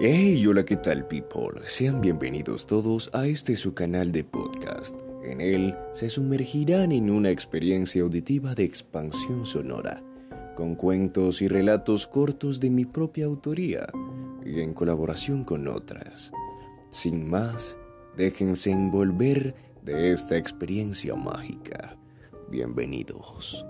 Hey, hola, ¿qué tal, people? Sean bienvenidos todos a este su canal de podcast. En él se sumergirán en una experiencia auditiva de expansión sonora, con cuentos y relatos cortos de mi propia autoría y en colaboración con otras. Sin más, déjense envolver de esta experiencia mágica. Bienvenidos.